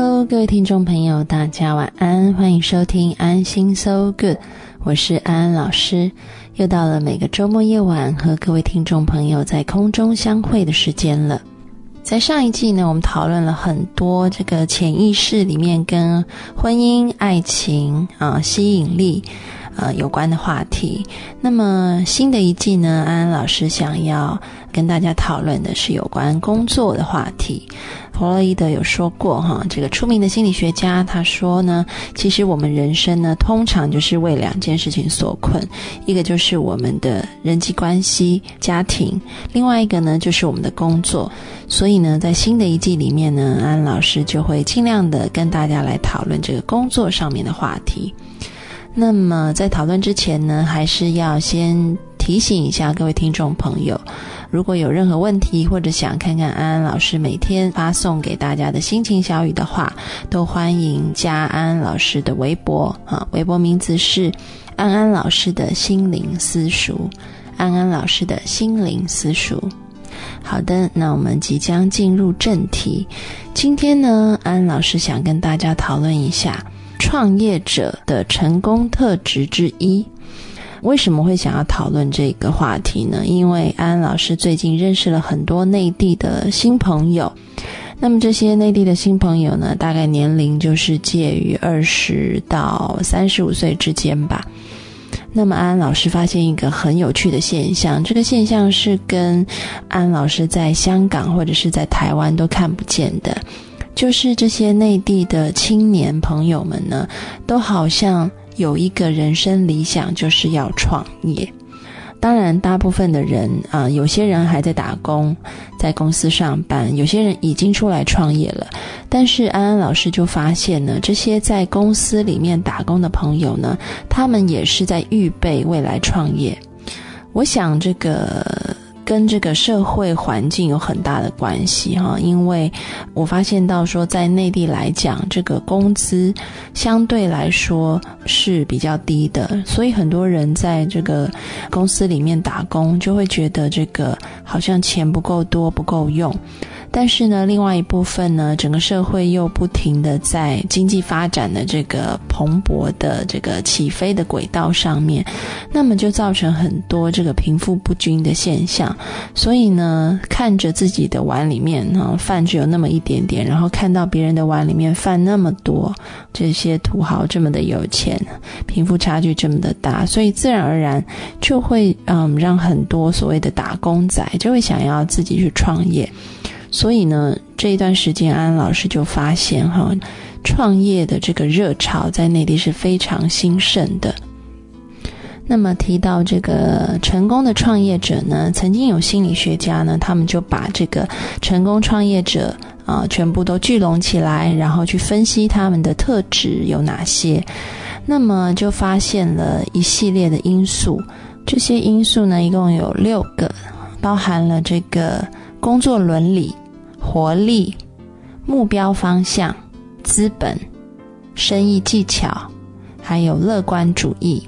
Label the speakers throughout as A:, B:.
A: Hello，各位听众朋友，大家晚安，欢迎收听安心 So Good，我是安安老师。又到了每个周末夜晚和各位听众朋友在空中相会的时间了。在上一季呢，我们讨论了很多这个潜意识里面跟婚姻、爱情啊、吸引力。呃，有关的话题。那么新的一季呢，安安老师想要跟大家讨论的是有关工作的话题。弗洛伊德有说过，哈，这个出名的心理学家他说呢，其实我们人生呢，通常就是为两件事情所困，一个就是我们的人际关系、家庭，另外一个呢就是我们的工作。所以呢，在新的一季里面呢，安老师就会尽量的跟大家来讨论这个工作上面的话题。那么在讨论之前呢，还是要先提醒一下各位听众朋友，如果有任何问题或者想看看安安老师每天发送给大家的心情小语的话，都欢迎加安安老师的微博啊，微博名字是安安老师的心灵私塾，安安老师的心灵私塾。好的，那我们即将进入正题，今天呢，安安老师想跟大家讨论一下。创业者的成功特质之一，为什么会想要讨论这个话题呢？因为安安老师最近认识了很多内地的新朋友，那么这些内地的新朋友呢，大概年龄就是介于二十到三十五岁之间吧。那么安安老师发现一个很有趣的现象，这个现象是跟安老师在香港或者是在台湾都看不见的。就是这些内地的青年朋友们呢，都好像有一个人生理想，就是要创业。当然，大部分的人啊，有些人还在打工，在公司上班；有些人已经出来创业了。但是安安老师就发现呢，这些在公司里面打工的朋友呢，他们也是在预备未来创业。我想这个。跟这个社会环境有很大的关系哈，因为我发现到说，在内地来讲，这个工资相对来说是比较低的，所以很多人在这个公司里面打工，就会觉得这个好像钱不够多，不够用。但是呢，另外一部分呢，整个社会又不停的在经济发展的这个蓬勃的这个起飞的轨道上面，那么就造成很多这个贫富不均的现象。所以呢，看着自己的碗里面啊饭只有那么一点点，然后看到别人的碗里面饭那么多，这些土豪这么的有钱，贫富差距这么的大，所以自然而然就会嗯让很多所谓的打工仔就会想要自己去创业。所以呢，这一段时间，安老师就发现哈，创业的这个热潮在内地是非常兴盛的。那么提到这个成功的创业者呢，曾经有心理学家呢，他们就把这个成功创业者啊全部都聚拢起来，然后去分析他们的特质有哪些。那么就发现了一系列的因素，这些因素呢，一共有六个，包含了这个。工作伦理、活力、目标方向、资本、生意技巧，还有乐观主义。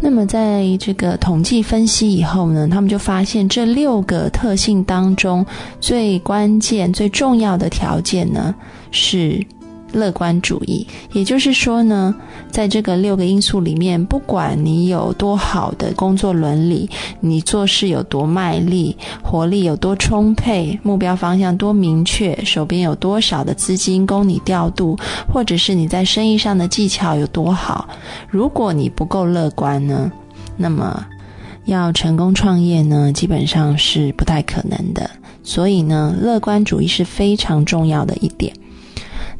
A: 那么，在这个统计分析以后呢，他们就发现这六个特性当中最关键、最重要的条件呢是。乐观主义，也就是说呢，在这个六个因素里面，不管你有多好的工作伦理，你做事有多卖力，活力有多充沛，目标方向多明确，手边有多少的资金供你调度，或者是你在生意上的技巧有多好，如果你不够乐观呢，那么要成功创业呢，基本上是不太可能的。所以呢，乐观主义是非常重要的一点。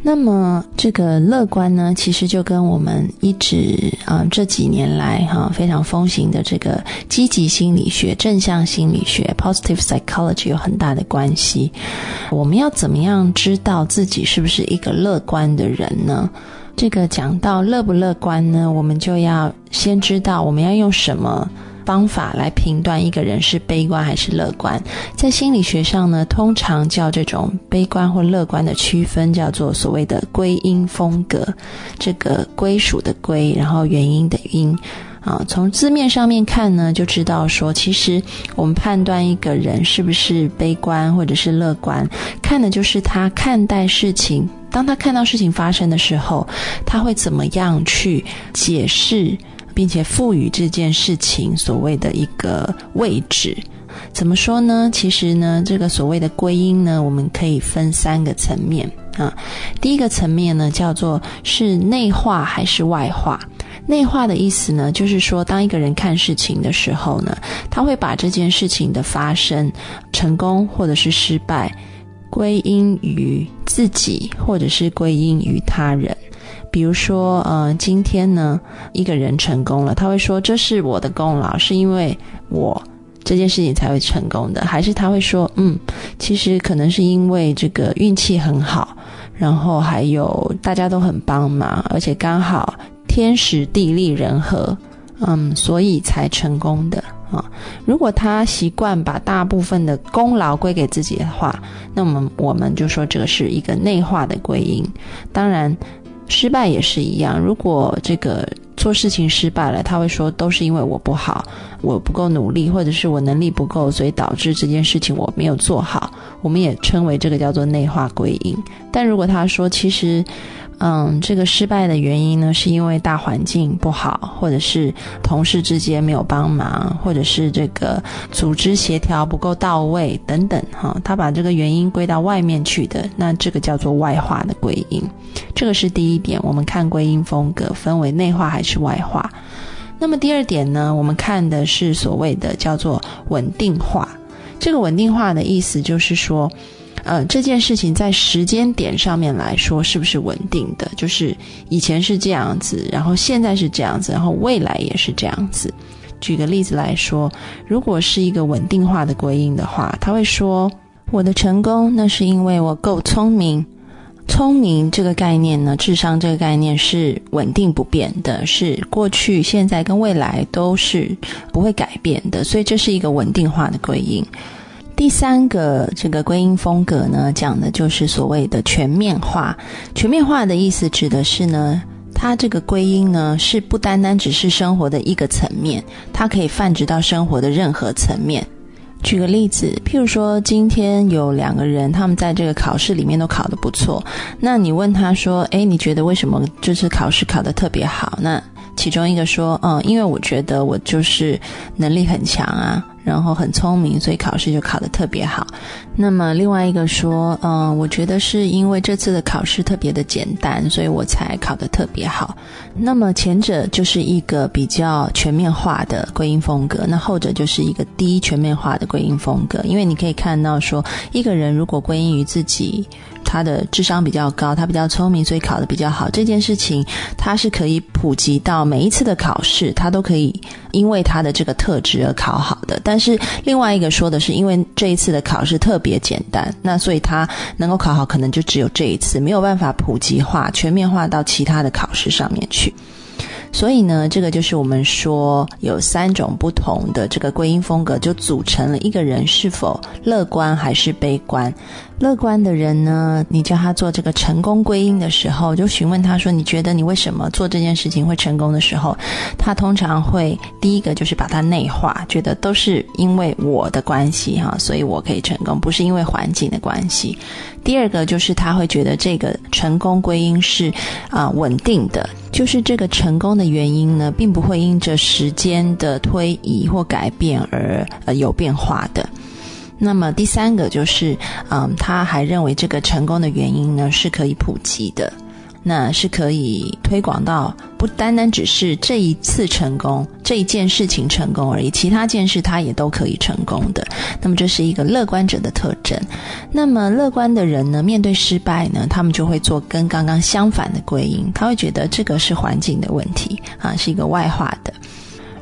A: 那么，这个乐观呢，其实就跟我们一直啊这几年来哈非常风行的这个积极心理学、正向心理学 （positive psychology） 有很大的关系。我们要怎么样知道自己是不是一个乐观的人呢？这个讲到乐不乐观呢，我们就要先知道我们要用什么。方法来评断一个人是悲观还是乐观，在心理学上呢，通常叫这种悲观或乐观的区分叫做所谓的归因风格。这个归属的归，然后原因的因，啊，从字面上面看呢，就知道说，其实我们判断一个人是不是悲观或者是乐观，看的就是他看待事情。当他看到事情发生的时候，他会怎么样去解释，并且赋予这件事情所谓的一个位置？怎么说呢？其实呢，这个所谓的归因呢，我们可以分三个层面啊。第一个层面呢，叫做是内化还是外化？内化的意思呢，就是说，当一个人看事情的时候呢，他会把这件事情的发生、成功或者是失败，归因于自己，或者是归因于他人。比如说，呃，今天呢，一个人成功了，他会说这是我的功劳，是因为我这件事情才会成功的，还是他会说，嗯，其实可能是因为这个运气很好，然后还有大家都很帮忙，而且刚好。天时地利人和，嗯，所以才成功的啊。如果他习惯把大部分的功劳归给自己的话，那么我们就说这个是一个内化的归因。当然，失败也是一样。如果这个做事情失败了，他会说都是因为我不好，我不够努力，或者是我能力不够，所以导致这件事情我没有做好。我们也称为这个叫做内化归因。但如果他说其实。嗯，这个失败的原因呢，是因为大环境不好，或者是同事之间没有帮忙，或者是这个组织协调不够到位等等。哈，他把这个原因归到外面去的，那这个叫做外化的归因。这个是第一点，我们看归因风格分为内化还是是外化。那么第二点呢，我们看的是所谓的叫做稳定化。这个稳定化的意思就是说。呃，这件事情在时间点上面来说是不是稳定的？就是以前是这样子，然后现在是这样子，然后未来也是这样子。举个例子来说，如果是一个稳定化的归因的话，他会说：“我的成功那是因为我够聪明。聪明这个概念呢，智商这个概念是稳定不变的，是过去、现在跟未来都是不会改变的，所以这是一个稳定化的归因。”第三个这个归因风格呢，讲的就是所谓的全面化。全面化的意思指的是呢，它这个归因呢是不单单只是生活的一个层面，它可以泛指到生活的任何层面。举个例子，譬如说今天有两个人，他们在这个考试里面都考得不错，那你问他说：“诶，你觉得为什么这次考试考得特别好？”那其中一个说：“嗯，因为我觉得我就是能力很强啊。”然后很聪明，所以考试就考得特别好。那么另外一个说，嗯，我觉得是因为这次的考试特别的简单，所以我才考得特别好。那么前者就是一个比较全面化的归因风格，那后者就是一个低全面化的归因风格。因为你可以看到说，一个人如果归因于自己。他的智商比较高，他比较聪明，所以考的比较好。这件事情，他是可以普及到每一次的考试，他都可以因为他的这个特质而考好的。但是另外一个说的是，因为这一次的考试特别简单，那所以他能够考好，可能就只有这一次，没有办法普及化、全面化到其他的考试上面去。所以呢，这个就是我们说有三种不同的这个归因风格，就组成了一个人是否乐观还是悲观。乐观的人呢，你叫他做这个成功归因的时候，就询问他说：“你觉得你为什么做这件事情会成功的时候，他通常会第一个就是把它内化，觉得都是因为我的关系哈，所以我可以成功，不是因为环境的关系。第二个就是他会觉得这个成功归因是啊稳定的，就是这个成功的原因呢，并不会因着时间的推移或改变而呃有变化的。”那么第三个就是，嗯，他还认为这个成功的原因呢是可以普及的，那是可以推广到不单单只是这一次成功这一件事情成功而已，其他件事他也都可以成功的。那么这是一个乐观者的特征。那么乐观的人呢，面对失败呢，他们就会做跟刚刚相反的归因，他会觉得这个是环境的问题啊，是一个外化的。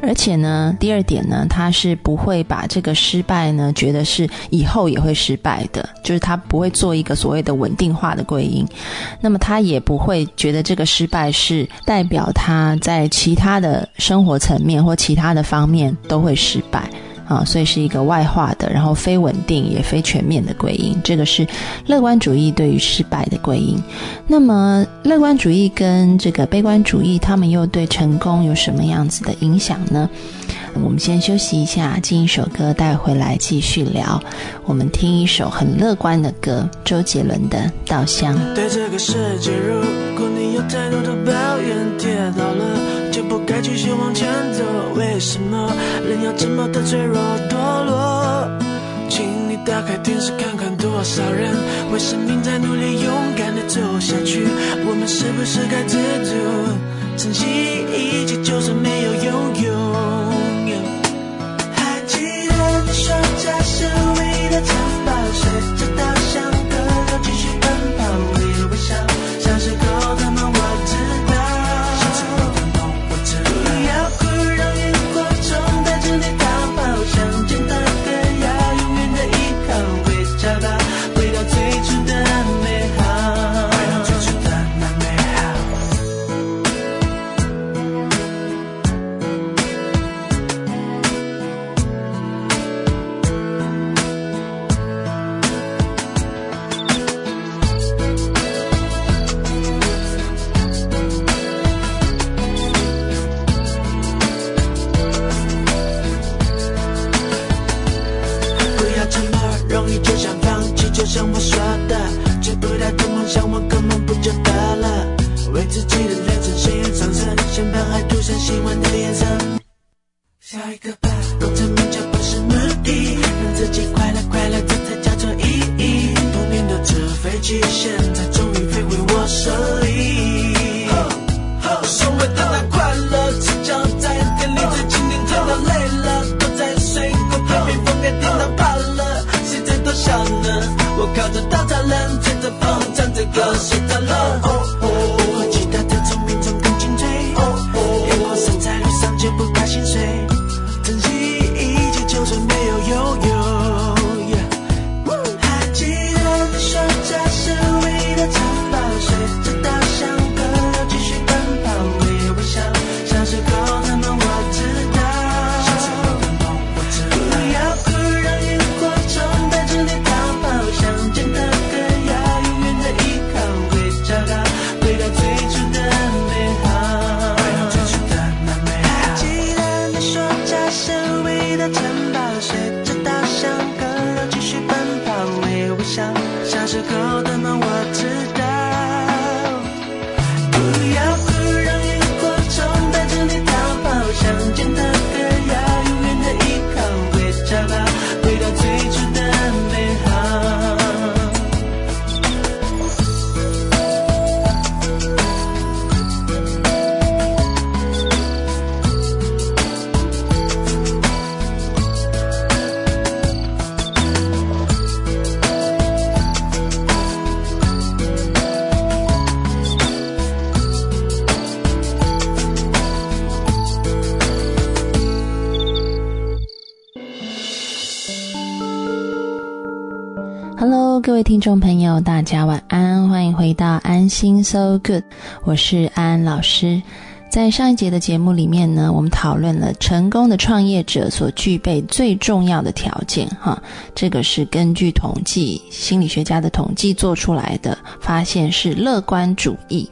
A: 而且呢，第二点呢，他是不会把这个失败呢，觉得是以后也会失败的，就是他不会做一个所谓的稳定化的归因，那么他也不会觉得这个失败是代表他在其他的生活层面或其他的方面都会失败。啊，所以是一个外化的，然后非稳定也非全面的归因，这个是乐观主义对于失败的归因。那么，乐观主义跟这个悲观主义，他们又对成功有什么样子的影响呢？我们先休息一下，进一首歌带回来继续聊。我们听一首很乐观的歌，周杰伦的《稻香》。
B: 对这个世界，如果你有太多的抱怨，跌倒了该继续往前走。为什么人要这么的脆弱堕落？请你打开电视看看，多少人为生命在努力，勇敢的走下去。我们是不是该知足，珍惜一切，就算没有拥有？还记得你说家是唱着歌，睡
A: 众朋友，大家晚安，欢迎回到安心 So Good，我是安安老师。在上一节的节目里面呢，我们讨论了成功的创业者所具备最重要的条件，哈，这个是根据统计心理学家的统计做出来的，发现是乐观主义。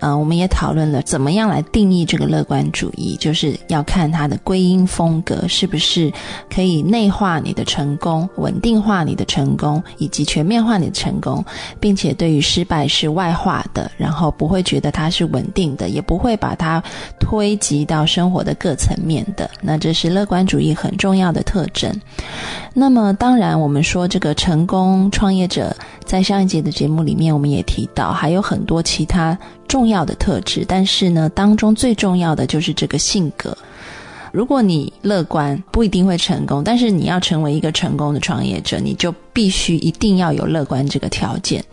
A: 呃，我们也讨论了怎么样来定义这个乐观主义，就是要看它的归因风格是不是可以内化你的成功、稳定化你的成功以及全面化你的成功，并且对于失败是外化的，然后不会觉得它是稳定的，也不会把它推及到生活的各层面的。那这是乐观主义很重要的特征。那么，当然我们说这个成功创业者，在上一节的节目里面，我们也提到还有很多其他重要的特质，但是呢，当中最重要的就是这个性格。如果你乐观，不一定会成功，但是你要成为一个成功的创业者，你就必须一定要有乐观这个条件。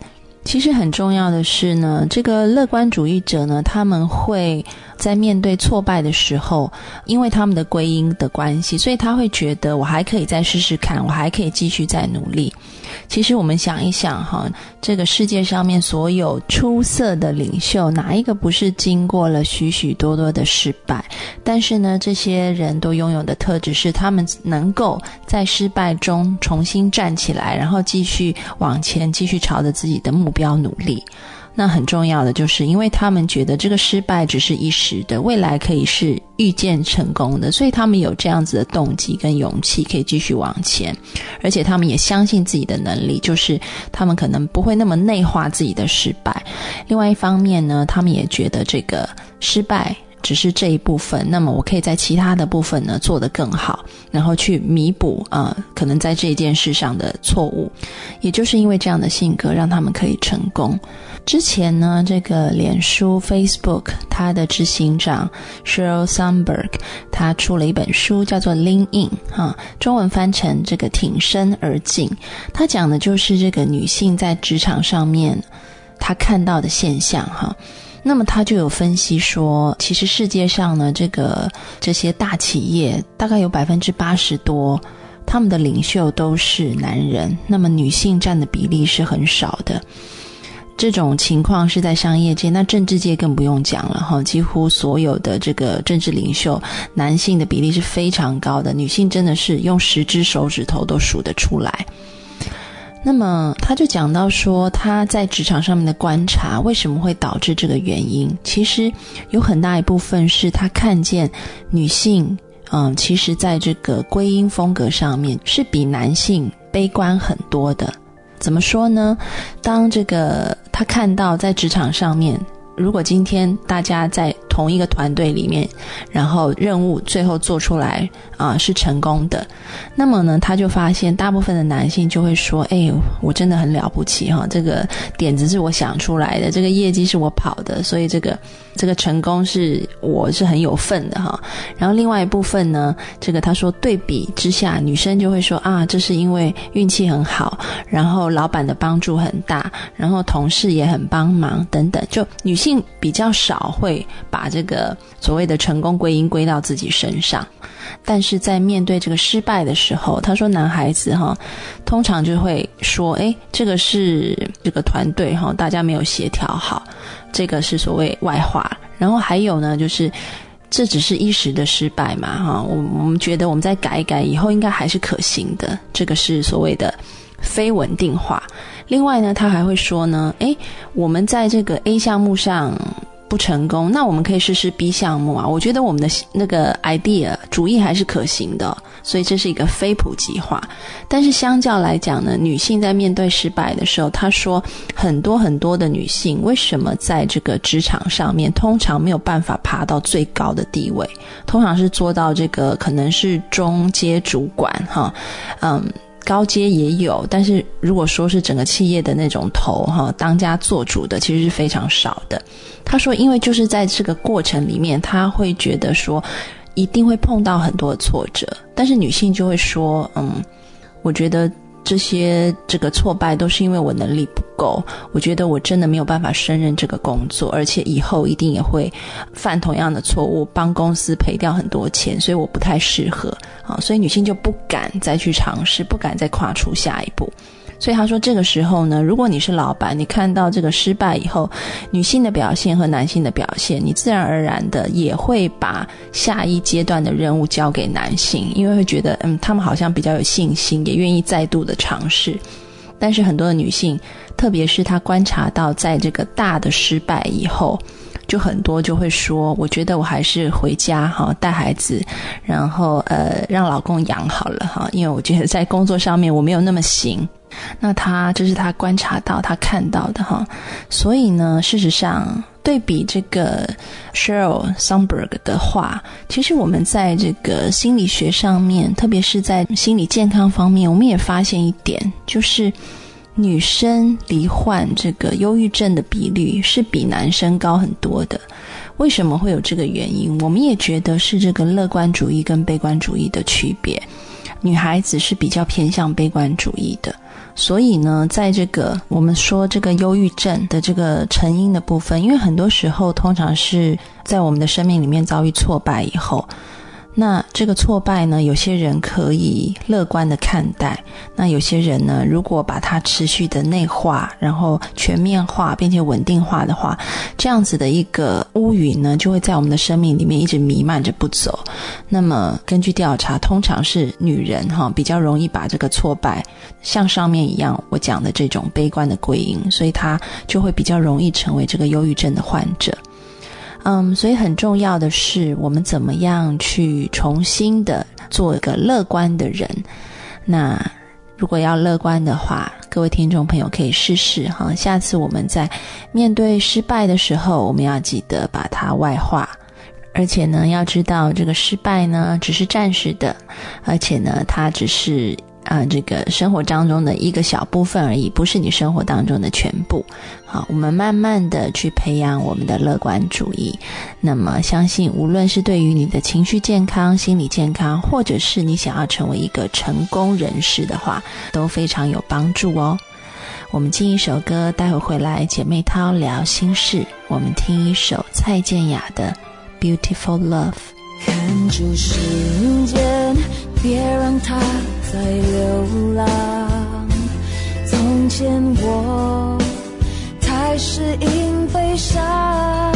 A: 其实很重要的是呢，这个乐观主义者呢，他们会在面对挫败的时候，因为他们的归因的关系，所以他会觉得我还可以再试试看，我还可以继续再努力。其实我们想一想哈，这个世界上面所有出色的领袖，哪一个不是经过了许许多多的失败？但是呢，这些人都拥有的特质是，他们能够在失败中重新站起来，然后继续往前，继续朝着自己的目标努力。那很重要的就是，因为他们觉得这个失败只是一时的，未来可以是预见成功的，所以他们有这样子的动机跟勇气，可以继续往前。而且他们也相信自己的能力，就是他们可能不会那么内化自己的失败。另外一方面呢，他们也觉得这个失败。只是这一部分，那么我可以在其他的部分呢做得更好，然后去弥补啊，可能在这件事上的错误。也就是因为这样的性格，让他们可以成功。之前呢，这个脸书 Facebook 它的执行长 Sheryl Sandberg 他出了一本书，叫做《Lean In》哈，中文翻成这个挺身而进。他讲的就是这个女性在职场上面她看到的现象哈。那么他就有分析说，其实世界上呢，这个这些大企业大概有百分之八十多，他们的领袖都是男人，那么女性占的比例是很少的。这种情况是在商业界，那政治界更不用讲了哈，几乎所有的这个政治领袖，男性的比例是非常高的，女性真的是用十只手指头都数得出来。那么他就讲到说，他在职场上面的观察为什么会导致这个原因？其实有很大一部分是他看见女性，嗯，其实在这个归因风格上面是比男性悲观很多的。怎么说呢？当这个他看到在职场上面。如果今天大家在同一个团队里面，然后任务最后做出来啊是成功的，那么呢，他就发现大部分的男性就会说：“哎，我真的很了不起哈，这个点子是我想出来的，这个业绩是我跑的，所以这个这个成功是我是很有份的哈。”然后另外一部分呢，这个他说对比之下，女生就会说：“啊，这是因为运气很好，然后老板的帮助很大，然后同事也很帮忙等等。”就女性。性比较少会把把这个所谓的成功归因归到自己身上，但是在面对这个失败的时候，他说男孩子哈，通常就会说，哎，这个是这个团队哈，大家没有协调好，这个是所谓外化。然后还有呢，就是这只是一时的失败嘛哈，我我们觉得我们再改一改，以后应该还是可行的，这个是所谓的非稳定化。另外呢，他还会说呢，诶，我们在这个 A 项目上不成功，那我们可以试试 B 项目啊。我觉得我们的那个 idea 主意还是可行的，所以这是一个非普及化。但是相较来讲呢，女性在面对失败的时候，她说很多很多的女性为什么在这个职场上面通常没有办法爬到最高的地位，通常是做到这个可能是中阶主管哈，嗯。高阶也有，但是如果说是整个企业的那种头哈，当家做主的，其实是非常少的。他说，因为就是在这个过程里面，他会觉得说一定会碰到很多挫折，但是女性就会说，嗯，我觉得。这些这个挫败都是因为我能力不够，我觉得我真的没有办法胜任这个工作，而且以后一定也会犯同样的错误，帮公司赔掉很多钱，所以我不太适合啊，所以女性就不敢再去尝试，不敢再跨出下一步。所以他说，这个时候呢，如果你是老板，你看到这个失败以后，女性的表现和男性的表现，你自然而然的也会把下一阶段的任务交给男性，因为会觉得，嗯，他们好像比较有信心，也愿意再度的尝试。但是很多的女性，特别是她观察到，在这个大的失败以后。就很多就会说，我觉得我还是回家哈带孩子，然后呃让老公养好了哈，因为我觉得在工作上面我没有那么行。那他这是他观察到他看到的哈，所以呢，事实上对比这个 Sheryl Sandberg 的话，其实我们在这个心理学上面，特别是在心理健康方面，我们也发现一点就是。女生罹患这个忧郁症的比率是比男生高很多的，为什么会有这个原因？我们也觉得是这个乐观主义跟悲观主义的区别。女孩子是比较偏向悲观主义的，所以呢，在这个我们说这个忧郁症的这个成因的部分，因为很多时候通常是在我们的生命里面遭遇挫败以后。那这个挫败呢，有些人可以乐观的看待，那有些人呢，如果把它持续的内化，然后全面化并且稳定化的话，这样子的一个乌云呢，就会在我们的生命里面一直弥漫着不走。那么根据调查，通常是女人哈比较容易把这个挫败像上面一样我讲的这种悲观的归因，所以她就会比较容易成为这个忧郁症的患者。嗯，所以很重要的是，我们怎么样去重新的做一个乐观的人。那如果要乐观的话，各位听众朋友可以试试哈。下次我们在面对失败的时候，我们要记得把它外化，而且呢，要知道这个失败呢只是暂时的，而且呢，它只是。啊，这个生活当中的一个小部分而已，不是你生活当中的全部。好，我们慢慢的去培养我们的乐观主义。那么，相信无论是对于你的情绪健康、心理健康，或者是你想要成为一个成功人士的话，都非常有帮助哦。我们进一首歌，待会回来，姐妹淘聊心事。我们听一首蔡健雅的《Beautiful Love》。
C: 看住时间，别让它再流浪。从前我太适应悲伤，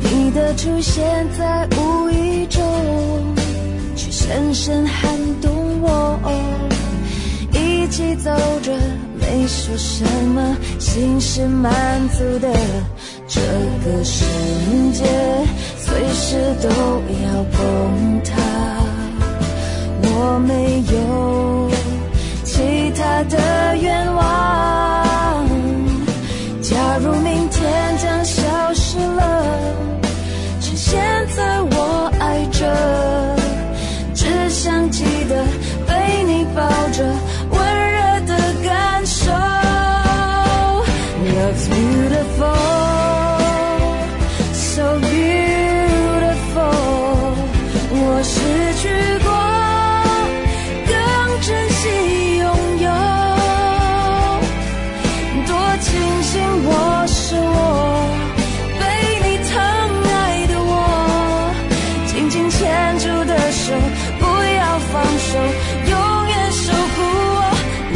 C: 你的出现在无意中，却深深撼动我。一起走着，没说什么，心是满足的。这个世界随时都要崩塌，我没有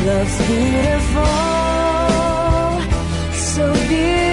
C: beautiful，我是。